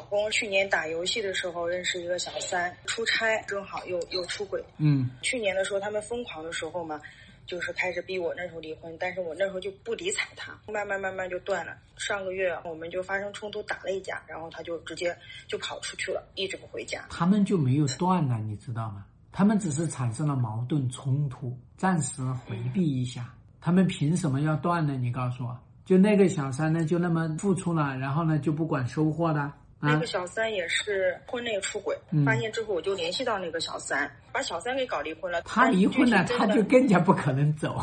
老公去年打游戏的时候认识一个小三，出差正好又又出轨。嗯去年的时候他们疯狂的时候嘛，就是开始逼我那时候离婚，但是我那时候就不理睬他，慢慢慢慢就断了。上个月我们就发生冲突，打了一架，然后他就直接就跑出去了，一直不回家。他们就没有断了，你知道吗？他们只是产生了矛盾冲突，暂时回避一下。他们凭什么要断呢？你告诉我，就那个小三呢，就那么付出了，然后呢就不管收获了啊那个？小三也是婚内出轨，嗯发现之后我就联系到那个小三，把小三给搞离婚了。他离婚了，他就更加不可能走。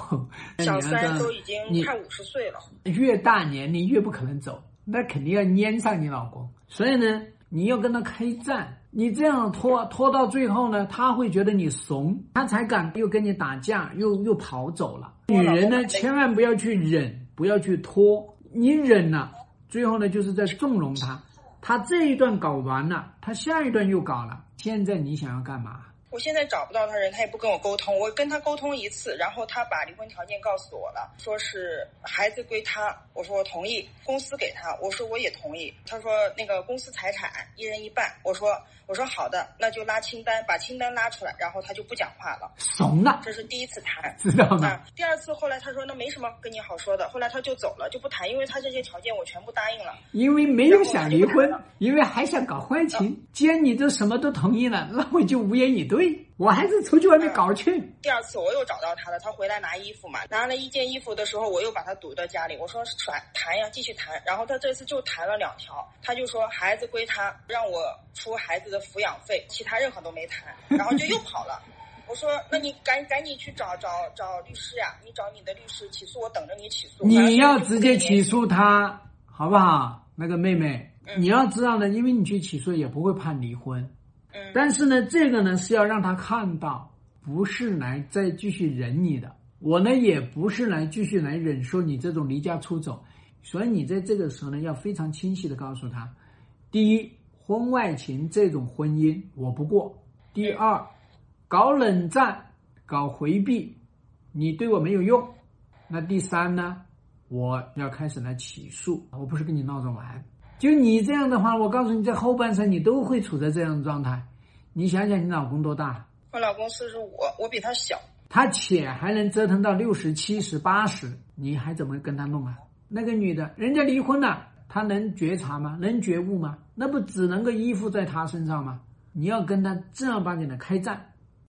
小三都已经快五十岁了。越大年龄越不可能走，那肯定要粘上你老公。所以呢，你要跟他开战。你这样拖拖到最后呢，他会觉得你怂，他才敢又跟你打架，又又跑走了。女人呢，千万不要去忍，不要去拖。你忍了，最后呢，就是在纵容他。他这一段搞完了，他下一段又搞了。现在你想要干嘛？我现在找不到他人，他也不跟我沟通。我跟他沟通一次，然后他把离婚条件告诉我了，说是孩子归他，我说我同意，公司给他，我说我也同意。他说那个公司财产一人一半，我说我说好的，那就拉清单，把清单拉出来，然后他就不讲话了。怂了，这是第一次谈。知道吗？啊，第二次后来他说那没什么跟你好说的，后来他就走了，就不谈，因为他这些条件我全部答应了。因为没有想离婚，因为还想搞婚外情。既然你都什么都同意了，那我就无言以对。我还是出去外面搞去。第二次我又找到他了，他回来拿衣服嘛，拿了一件衣服的时候，我又把他堵到家里，我说谈谈呀，继续谈。然后他这次就谈了两条，他就说孩子归他，让我出孩子的抚养费，其他任何都没谈，然后就又跑了。我说，那你赶赶紧去找找找律师呀，你找你的律师起诉我，等着你起诉。你要直接起诉他，好不好？那个妹妹，嗯你要知道呢，因为你去起诉也不会判离婚，但是呢，这个呢是要让他看到，不是来再继续忍你的。我呢也不是来继续来忍受你这种离家出走，所以你在这个时候呢，要非常清晰的告诉他：第一，婚外情这种婚姻我不过；第二，搞冷战、搞回避，你对我没有用。那第三呢，我要开始来起诉，我不是跟你闹着玩。就你这样的话，我告诉你，在后半生你都会处在这样的状态。你想想，你老公多大？我老公四十五，我比他小。他且还能折腾到六十、七十、八十，你还怎么跟他弄啊？那个女的，人家离婚了，她能觉察吗？能觉悟吗？那不只能够依附在他身上吗？你要跟他正儿八经的开战，